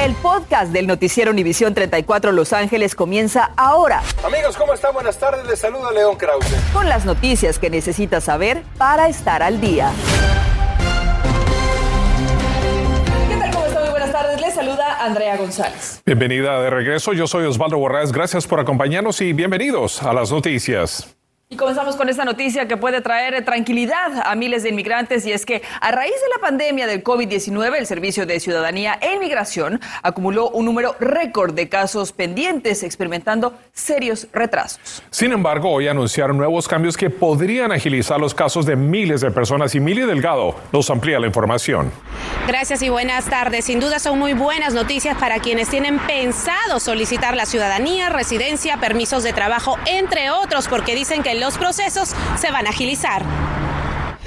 El podcast del noticiero Univisión 34 Los Ángeles comienza ahora. Amigos, ¿cómo están? Buenas tardes. Les saluda León Krause. Con las noticias que necesitas saber para estar al día. ¿Qué tal? ¿Cómo está? Muy buenas tardes. Les saluda Andrea González. Bienvenida de regreso. Yo soy Osvaldo Borrás. Gracias por acompañarnos y bienvenidos a las noticias. Y comenzamos con esta noticia que puede traer tranquilidad a miles de inmigrantes y es que a raíz de la pandemia del COVID-19 el Servicio de Ciudadanía e Inmigración acumuló un número récord de casos pendientes experimentando serios retrasos. Sin embargo, hoy anunciaron nuevos cambios que podrían agilizar los casos de miles de personas y Mili Delgado nos amplía la información. Gracias y buenas tardes. Sin duda son muy buenas noticias para quienes tienen pensado solicitar la ciudadanía, residencia, permisos de trabajo, entre otros, porque dicen que el los procesos se van a agilizar.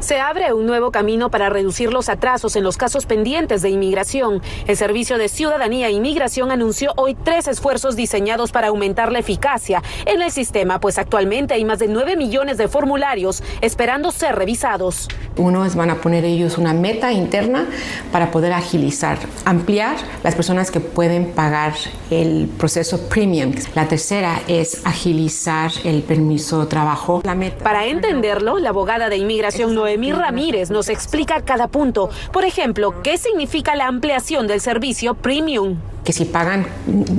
Se abre un nuevo camino para reducir los atrasos en los casos pendientes de inmigración. El Servicio de Ciudadanía e Inmigración anunció hoy tres esfuerzos diseñados para aumentar la eficacia en el sistema, pues actualmente hay más de 9 millones de formularios esperando ser revisados. Uno es van a poner ellos una meta interna para poder agilizar, ampliar las personas que pueden pagar el proceso premium. La tercera es agilizar el permiso de trabajo. La meta. Para entenderlo, la abogada de inmigración Noemí Ramírez nos explica cada punto. Por ejemplo, ¿qué significa la ampliación del servicio premium? Que si pagan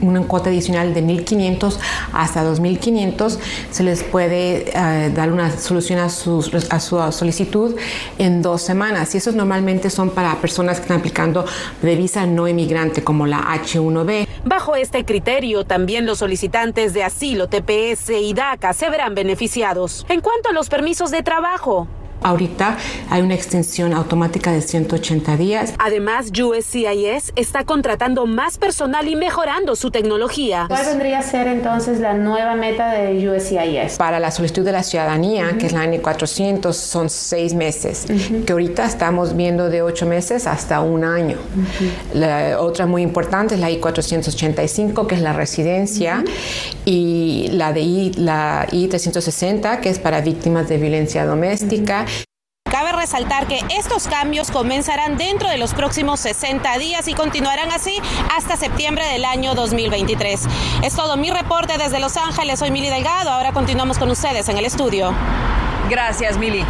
una cuota adicional de 1.500 hasta 2.500, se les puede eh, dar una solución a su, solicitud en dos semanas. Y esos normalmente son para personas que están aplicando de visa no emigrante, como la H1B. Bajo este criterio, también los solicitantes de asilo, TPS y DACA se verán beneficiados. En cuanto a los permisos de trabajo, Ahorita hay una extensión automática de 180 días. Además, USCIS está contratando más personal y mejorando su tecnología. ¿Cuál vendría a ser entonces la nueva meta de USCIS? Para la solicitud de la ciudadanía, que es la N400, son seis meses, que ahorita estamos viendo de ocho meses hasta un año. La otra muy importante es la I485, que es la residencia, y la de I, la I360, que es para víctimas de violencia doméstica. Cabe resaltar que estos cambios comenzarán dentro de los próximos 60 días y continuarán así hasta septiembre del año 2023. Es todo mi reporte desde Los Ángeles. Soy Mili Delgado. Ahora continuamos con ustedes en el estudio. Gracias, Mili.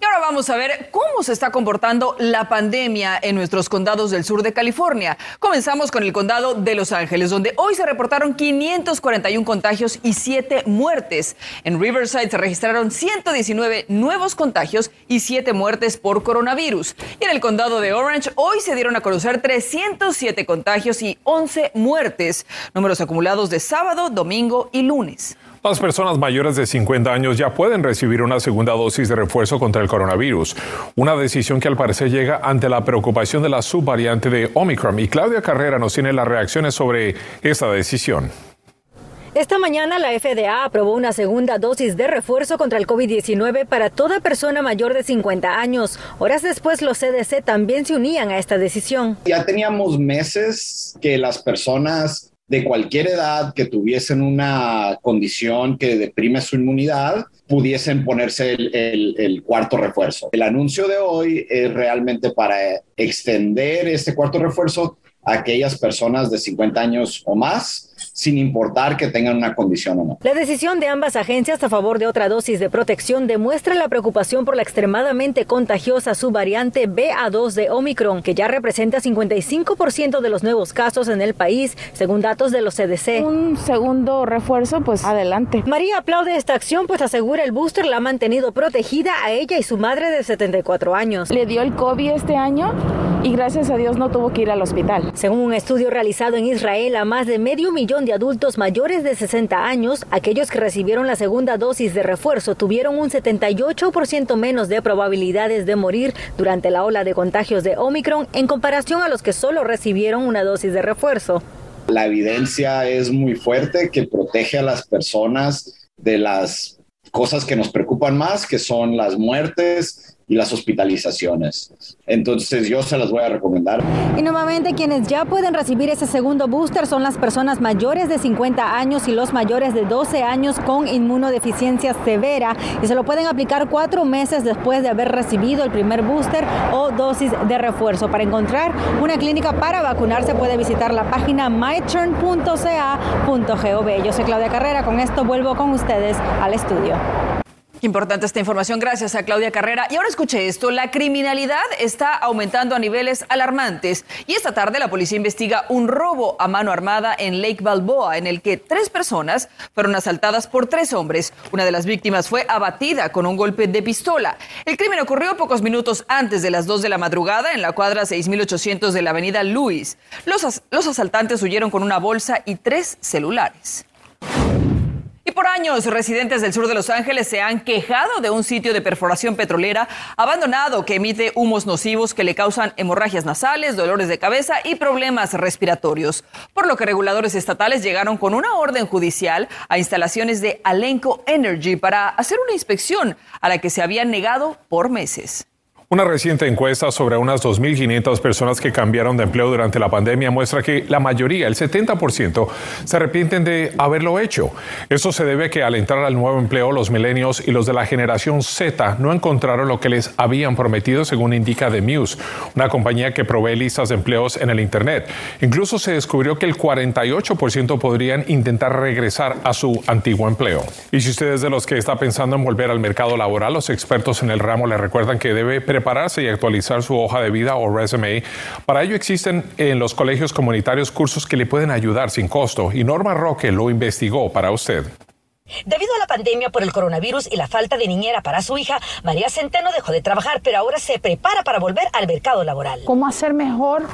Y ahora vamos a ver cómo se está comportando la pandemia en nuestros condados del sur de California. Comenzamos con el condado de Los Ángeles, donde hoy se reportaron 541 contagios y 7 muertes. En Riverside se registraron 119 nuevos contagios y 7 muertes por coronavirus. Y en el condado de Orange hoy se dieron a conocer 307 contagios y 11 muertes, números acumulados de sábado, domingo y lunes. Las personas mayores de 50 años ya pueden recibir una segunda dosis de refuerzo contra el coronavirus, una decisión que al parecer llega ante la preocupación de la subvariante de Omicron. Y Claudia Carrera nos tiene las reacciones sobre esta decisión. Esta mañana la FDA aprobó una segunda dosis de refuerzo contra el COVID-19 para toda persona mayor de 50 años. Horas después los CDC también se unían a esta decisión. Ya teníamos meses que las personas de cualquier edad que tuviesen una condición que deprime su inmunidad pudiesen ponerse el, cuarto refuerzo. El anuncio de hoy es realmente para extender este cuarto refuerzo a aquellas personas de 50 años o más sin importar que tengan una condición o no. La decisión de ambas agencias a favor de otra dosis de protección demuestra la preocupación por la extremadamente contagiosa subvariante BA2 de Omicron, que ya representa 55% de los nuevos casos en el país, según datos de los CDC. Un segundo refuerzo, pues adelante. María aplaude esta acción, pues asegura el booster la ha mantenido protegida a ella y su madre de 74 años. Le dio el COVID este año y gracias a Dios no tuvo que ir al hospital. Según un estudio realizado en Israel a más de medio millón de adultos mayores de 60 años, aquellos que recibieron la segunda dosis de refuerzo tuvieron un 78% menos de probabilidades de morir durante la ola de contagios de Omicron en comparación a los que solo recibieron una dosis de refuerzo. La evidencia es muy fuerte que protege a las personas de las cosas que nos preocupan más, que son las muertes, y las hospitalizaciones. Entonces yo se las voy a recomendar. Y nuevamente quienes ya pueden recibir ese segundo booster son las personas mayores de 50 años y los mayores de 12 años con inmunodeficiencia severa y se lo pueden aplicar cuatro meses después de haber recibido el primer booster o dosis de refuerzo. Para encontrar una clínica para vacunarse puede visitar la página myturn.ca.gov. Yo soy Claudia Carrera, con esto vuelvo con ustedes al estudio. Importante esta información, gracias a Claudia Carrera. Y ahora escuche esto, la criminalidad está aumentando a niveles alarmantes y esta tarde la policía investiga un robo a mano armada en Lake Balboa en el que tres personas fueron asaltadas por tres hombres. Una de las víctimas fue abatida con un golpe de pistola. El crimen ocurrió pocos minutos antes de las 2 de la madrugada en la cuadra 6800 de la avenida Luis. Los, los asaltantes huyeron con una bolsa y tres celulares. Por años, residentes del sur de Los Ángeles se han quejado de un sitio de perforación petrolera abandonado que emite humos nocivos que le causan hemorragias nasales, dolores de cabeza y problemas respiratorios. Por lo que reguladores estatales llegaron con una orden judicial a instalaciones de Alenco Energy para hacer una inspección a la que se habían negado por meses. Una reciente encuesta sobre unas 2.500 personas que cambiaron de empleo durante la pandemia muestra que la mayoría, el 70%, se arrepienten de haberlo hecho. Eso se debe a que al entrar al nuevo empleo, los milenios y los de la generación Z no encontraron lo que les habían prometido, según indica The Muse, una compañía que provee listas de empleos en el Internet. Incluso se descubrió que el 48% podrían intentar regresar a su antiguo empleo. Y si usted es de los que está pensando en volver al mercado laboral, los expertos en el ramo le recuerdan que debe prepararse y actualizar su hoja de vida o resume. Para ello existen en los colegios comunitarios cursos que le pueden ayudar sin costo y Norma Roque lo investigó para usted. Debido a la pandemia por el coronavirus y la falta de niñera para su hija, María Centeno dejó de trabajar, pero ahora se prepara para volver al mercado laboral. ¿Cómo hacer mejor,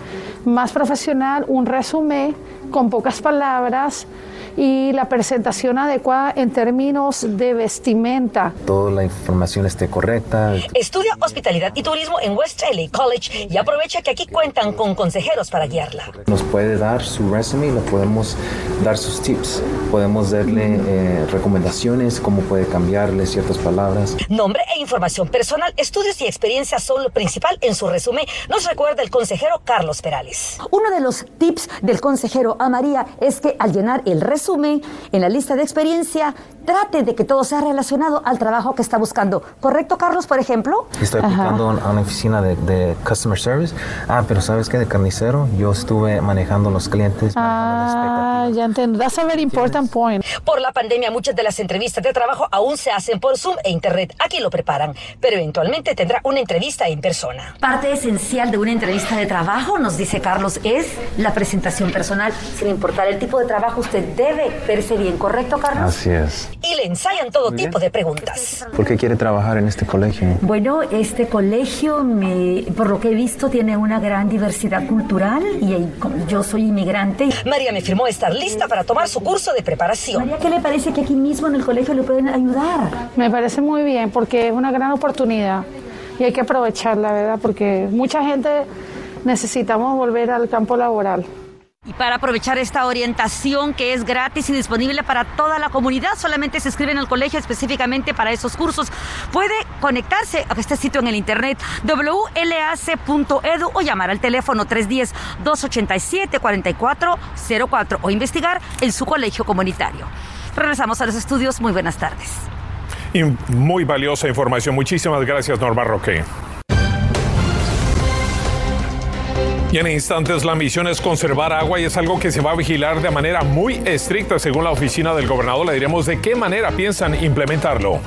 más profesional, un resumen con pocas palabras? Y la presentación adecuada en términos de vestimenta. Toda la información esté correcta. Estudia hospitalidad y turismo en West LA College y aprovecha que aquí cuentan con consejeros para guiarla. Nos puede dar su resume, le podemos dar sus tips, podemos darle eh, recomendaciones, cómo puede cambiarle ciertas palabras. Nombre e información personal, estudios y experiencias son lo principal en su resumen, nos recuerda el consejero Carlos Perales. Uno de los tips del consejero a María es que al llenar el resumen resumen, en la lista de experiencia, trate de que todo sea relacionado al trabajo que está buscando. ¿Correcto, Carlos, por ejemplo? Estoy aplicando a una oficina de, Customer Service. Ah, pero ¿sabes qué? De carnicero, yo estuve manejando los clientes. Ah, ya entiendo. That's a very important point. Por la pandemia, muchas de las entrevistas de trabajo aún se hacen por Zoom e Internet. Aquí lo preparan, pero eventualmente tendrá una entrevista en persona. Parte esencial de una entrevista de trabajo, nos dice Carlos, es la presentación personal. Sin importar el tipo de trabajo, usted debe verse bien, ¿correcto, Carlos? Así es. Y le ensayan todo tipo de preguntas. ¿Por qué quiere trabajar en este colegio? Bueno, este colegio, me, por lo que he visto, tiene una gran diversidad cultural y yo soy inmigrante. María me firmó estar lista para tomar su curso de preparación. María, ¿qué le parece que aquí mismo en el colegio le pueden ayudar? Me parece muy bien porque es una gran oportunidad y hay que aprovecharla, ¿verdad? Porque mucha gente necesitamos volver al campo laboral. Y para aprovechar esta orientación que es gratis y disponible para toda la comunidad, solamente se inscribe en el colegio específicamente para esos cursos. Puede conectarse a este sitio en el internet wlac.edu o llamar al teléfono 310-287-4404 o investigar en su colegio comunitario. Regresamos a los estudios. Muy buenas tardes. Y muy valiosa información. Muchísimas gracias, Norma Roque. Y en instantes la misión es conservar agua y es algo que se va a vigilar de manera muy estricta según la oficina del gobernador. Le diremos de qué manera piensan implementarlo.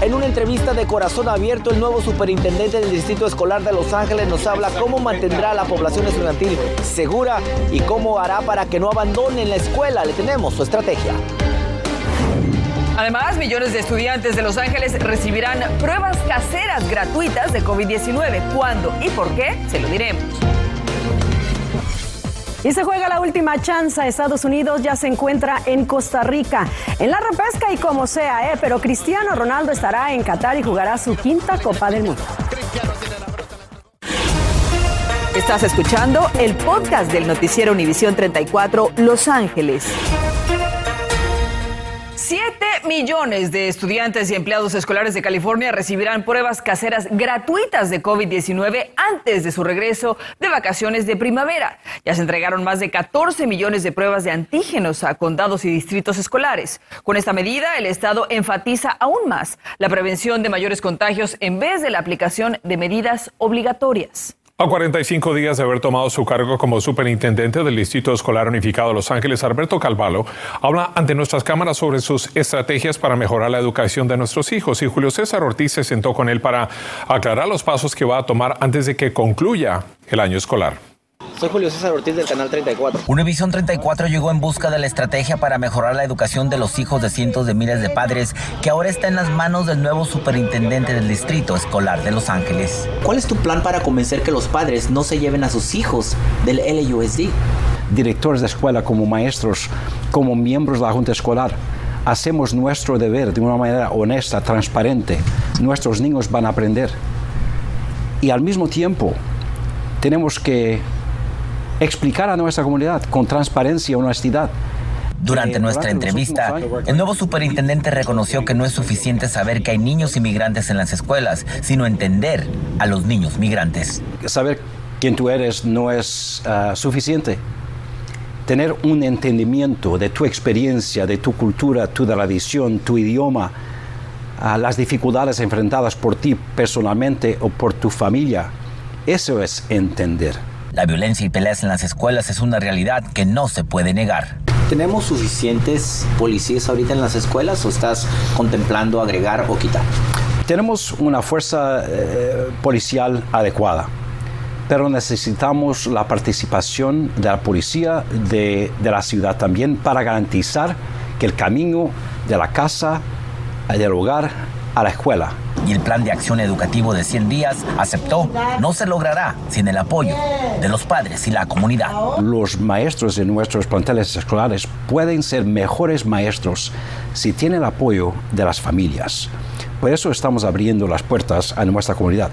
En una entrevista de corazón abierto, el nuevo superintendente del Distrito Escolar de Los Ángeles nos habla cómo mantendrá a la población estudiantil segura y cómo hará para que no abandonen la escuela. Le tenemos su estrategia. Además, millones de estudiantes de Los Ángeles recibirán pruebas caseras gratuitas de COVID-19. ¿Cuándo y por qué? Se lo diremos. Y se juega la última chance. Estados Unidos ya se encuentra en Costa Rica. En la repesca y como sea, ¿eh? pero Cristiano Ronaldo estará en Qatar y jugará su quinta Copa del Mundo. Estás escuchando el podcast del noticiero Univisión 34 Los Ángeles. Millones de estudiantes y empleados escolares de California recibirán pruebas caseras gratuitas de COVID-19 antes de su regreso de vacaciones de primavera. Ya se entregaron más de 14 millones de pruebas de antígenos a condados y distritos escolares. Con esta medida, el Estado enfatiza aún más la prevención de mayores contagios en vez de la aplicación de medidas obligatorias. A 45 días de haber tomado su cargo como superintendente del Distrito Escolar Unificado de Los Ángeles, Alberto Calvalo habla ante nuestras cámaras sobre sus estrategias para mejorar la educación de nuestros hijos y Julio César Ortiz se sentó con él para aclarar los pasos que va a tomar antes de que concluya el año escolar. Soy Julio César Ortiz del canal 34. Univisión 34 llegó en busca de la estrategia para mejorar la educación de los hijos de cientos de miles de padres que ahora está en las manos del nuevo superintendente del Distrito Escolar de Los Ángeles. ¿Cuál es tu plan para convencer que los padres no se lleven a sus hijos del LUSD? Directores de escuela como maestros, como miembros de la Junta Escolar, hacemos nuestro deber de una manera honesta, transparente. Nuestros niños van a aprender. Y al mismo tiempo, tenemos que explicar a nuestra comunidad con transparencia y honestidad. Durante nuestra entrevista, el nuevo superintendente reconoció que no es suficiente saber que hay niños inmigrantes en las escuelas, sino entender a los niños migrantes. Saber quién tú eres no es uh, suficiente. Tener un entendimiento de tu experiencia, de tu cultura, tu tradición, tu idioma, uh, las dificultades enfrentadas por ti personalmente o por tu familia, eso es entender. La violencia y peleas en las escuelas es una realidad que no se puede negar. ¿Tenemos suficientes policías ahorita en las escuelas o estás contemplando agregar o quitar? Tenemos una fuerza eh, policial adecuada, pero necesitamos la participación de la policía de, de la ciudad también para garantizar que el camino de la casa, del hogar, a la escuela y el plan de acción educativo de 100 días aceptó no se logrará sin el apoyo de los padres y la comunidad. Los maestros de nuestros planteles escolares pueden ser mejores maestros si tienen el apoyo de las familias. Por eso estamos abriendo las puertas a nuestra comunidad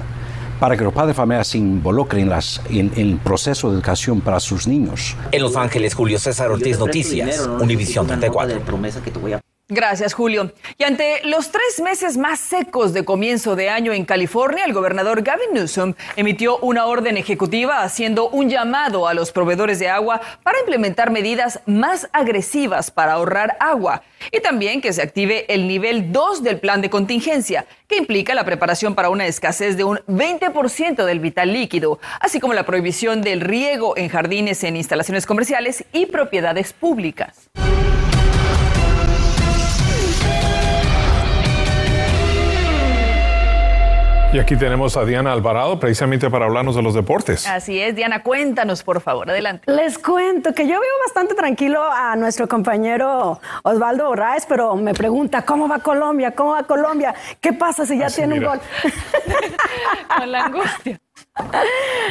para que los padres de familia se involucren las, en, en, el proceso de educación para sus niños. En Los Ángeles, Julio César Ortiz Noticias, Univisión 34. Gracias, Julio. Y ante los tres meses más secos de comienzo de año en California, el gobernador Gavin Newsom emitió una orden ejecutiva haciendo un llamado a los proveedores de agua para implementar medidas más agresivas para ahorrar agua y también que se active el nivel 2 del plan de contingencia, que implica la preparación para una escasez de un 20% del vital líquido, así como la prohibición del riego en jardines, en instalaciones comerciales y propiedades públicas. Y aquí tenemos a Diana Alvarado precisamente para hablarnos de los deportes. Así es, Diana, cuéntanos por favor, adelante. Les cuento que yo veo bastante tranquilo a nuestro compañero Osvaldo Borraes, pero me pregunta, ¿cómo va Colombia? ¿Cómo va Colombia? ¿Qué pasa si ya Así, tiene mira. un gol? Con la angustia.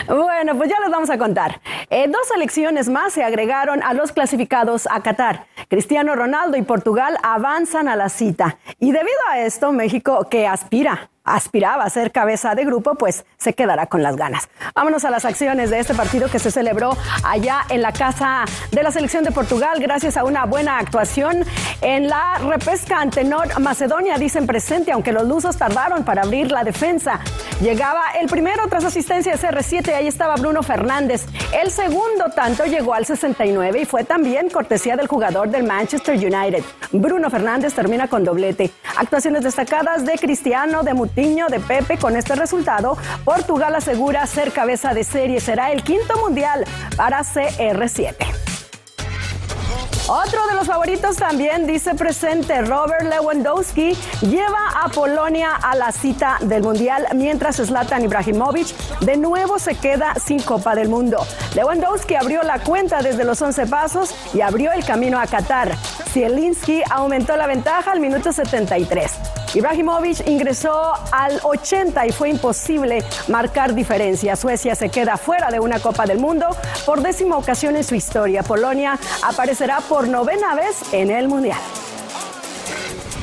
Bueno, pues ya les vamos a contar. Eh, dos selecciones más se agregaron a los clasificados a Qatar. Cristiano Ronaldo y Portugal avanzan a la cita. Y debido a esto, México, que aspira, aspiraba a ser cabeza de grupo, pues se quedará con las ganas. Vámonos a las acciones de este partido que se celebró allá en la casa de la selección de Portugal gracias a una buena actuación en la repesca ante Nord Macedonia, dicen presente, aunque los lusos tardaron para abrir la defensa. Llegaba el primero tras asistencia de CR7, ahí estaba Bruno Fernández. El segundo tanto llegó al 69 y fue también cortesía del jugador del Manchester United. Bruno Fernández termina con doblete. Actuaciones destacadas de Cristiano, de Mutiño, de Pepe. Con este resultado, Portugal asegura ser cabeza de serie. Será el quinto mundial para CR7. Otro de los favoritos también dice presente Robert Lewandowski lleva a Polonia a la cita del Mundial mientras Zlatan Ibrahimovic de nuevo se queda sin Copa del Mundo. Lewandowski abrió la cuenta desde los 11 pasos y abrió el camino a Qatar. Zielinski aumentó la ventaja al minuto 73. Ibrahimovic ingresó al 80 y fue imposible marcar diferencia. Suecia se queda fuera de una Copa del Mundo por décima ocasión en su historia. Polonia aparecerá por novena vez en el Mundial.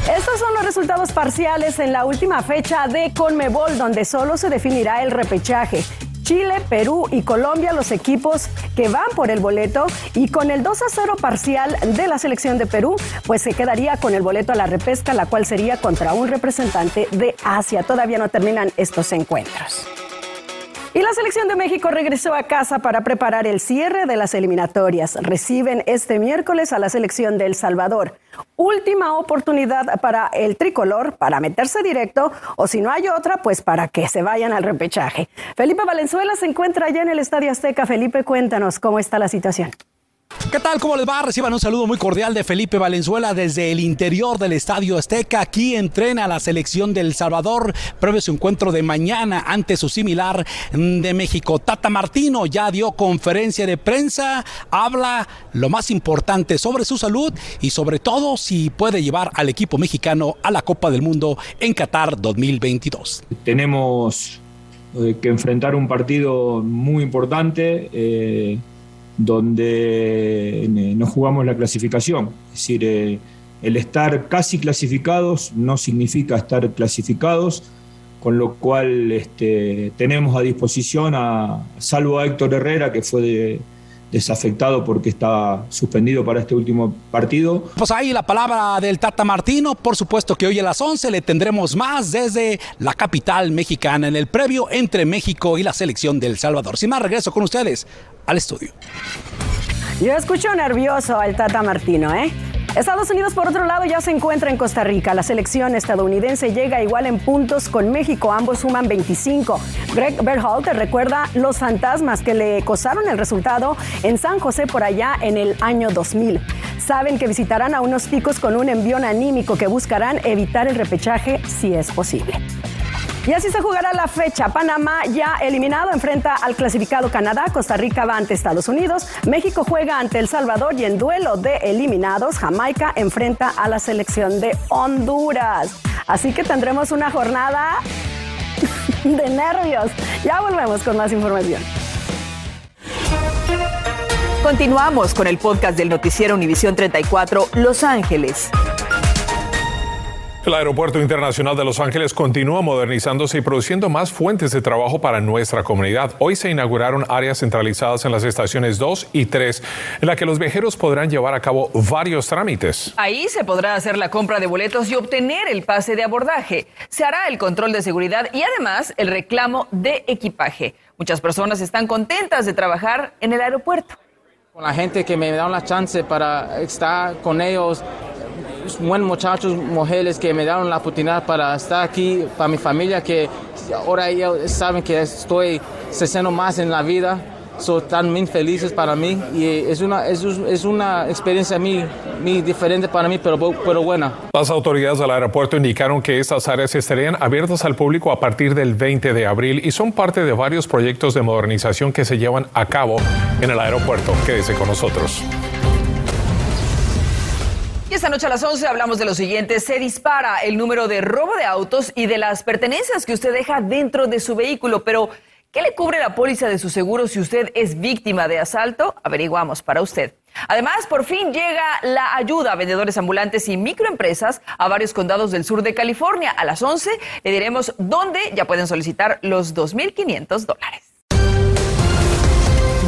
Estos son los resultados parciales en la última fecha de Conmebol, donde solo se definirá el repechaje. Chile, Perú y Colombia los equipos que van por el boleto y con el 2 a 0 parcial de la selección de Perú, pues se quedaría con el boleto a la repesca, la cual sería contra un representante de Asia. Todavía no terminan estos encuentros. Y la selección de México regresó a casa para preparar el cierre de las eliminatorias. Reciben este miércoles a la selección de El Salvador. Última oportunidad para el tricolor para meterse directo o si no hay otra, pues para que se vayan al repechaje. Felipe Valenzuela se encuentra allá en el Estadio Azteca. Felipe, cuéntanos cómo está la situación. ¿Qué tal? ¿Cómo les va? Reciban un saludo muy cordial de Felipe Valenzuela desde el interior del Estadio Azteca. Aquí entrena la selección del Salvador previo su encuentro de mañana ante su similar de México. Tata Martino ya dio conferencia de prensa, habla lo más importante sobre su salud y sobre todo si puede llevar al equipo mexicano a la Copa del Mundo en Qatar 2022. Tenemos eh, que enfrentar un partido muy importante. Eh, donde eh, no jugamos la clasificación. Es decir, eh, el estar casi clasificados no significa estar clasificados, con lo cual este, tenemos a disposición a, salvo a Héctor Herrera, que fue desafectado porque está suspendido para este último partido. Pues ahí la palabra del Tata Martino, por supuesto que hoy a las 11 le tendremos más desde la capital mexicana en el previo entre México y la selección del Salvador. Sin más, regreso con ustedes al estudio. Yo escucho nervioso al Tata Martino, ¿eh? Estados Unidos, por otro lado, ya se encuentra en Costa Rica. La selección estadounidense llega igual en puntos con México. Ambos suman 25. Greg Berhalter recuerda los fantasmas que le costaron el resultado en San José por allá en el año 2000. Saben que visitarán a unos picos con un envión anímico que buscarán evitar el repechaje si es posible. Y así se jugará la fecha. Panamá ya eliminado enfrenta al clasificado Canadá, Costa Rica va ante Estados Unidos, México juega ante El Salvador y en duelo de eliminados, Jamaica enfrenta a la selección de Honduras. Así que tendremos una jornada de nervios. Ya volvemos con más información. Continuamos con el podcast del noticiero Univisión 34 Los Ángeles. El Aeropuerto Internacional de Los Ángeles continúa modernizándose y produciendo más fuentes de trabajo para nuestra comunidad. Hoy se inauguraron áreas centralizadas en las estaciones 2 y 3, en la que los viajeros podrán llevar a cabo varios trámites. Ahí se podrá hacer la compra de boletos y obtener el pase de abordaje. Se hará el control de seguridad y además el reclamo de equipaje. Muchas personas están contentas de trabajar en el aeropuerto. Con la gente que me da la chance para estar con ellos buenos muchachos, mujeres que me dieron la oportunidad para estar aquí, para mi familia, que ahora ellos saben que estoy creciendo más en la vida, son tan muy felices para mí y es una, es, es una experiencia muy, muy diferente para mí, pero, pero buena. Las autoridades del aeropuerto indicaron que estas áreas estarían abiertas al público a partir del 20 de abril y son parte de varios proyectos de modernización que se llevan a cabo en el aeropuerto. Quédese con nosotros. Y esta noche a las 11 hablamos de lo siguiente. Se dispara el número de robo de autos y de las pertenencias que usted deja dentro de su vehículo. Pero, ¿qué le cubre la póliza de su seguro si usted es víctima de asalto? Averiguamos para usted. Además, por fin llega la ayuda a vendedores ambulantes y microempresas a varios condados del sur de California. A las 11 le diremos dónde ya pueden solicitar los 2.500 dólares.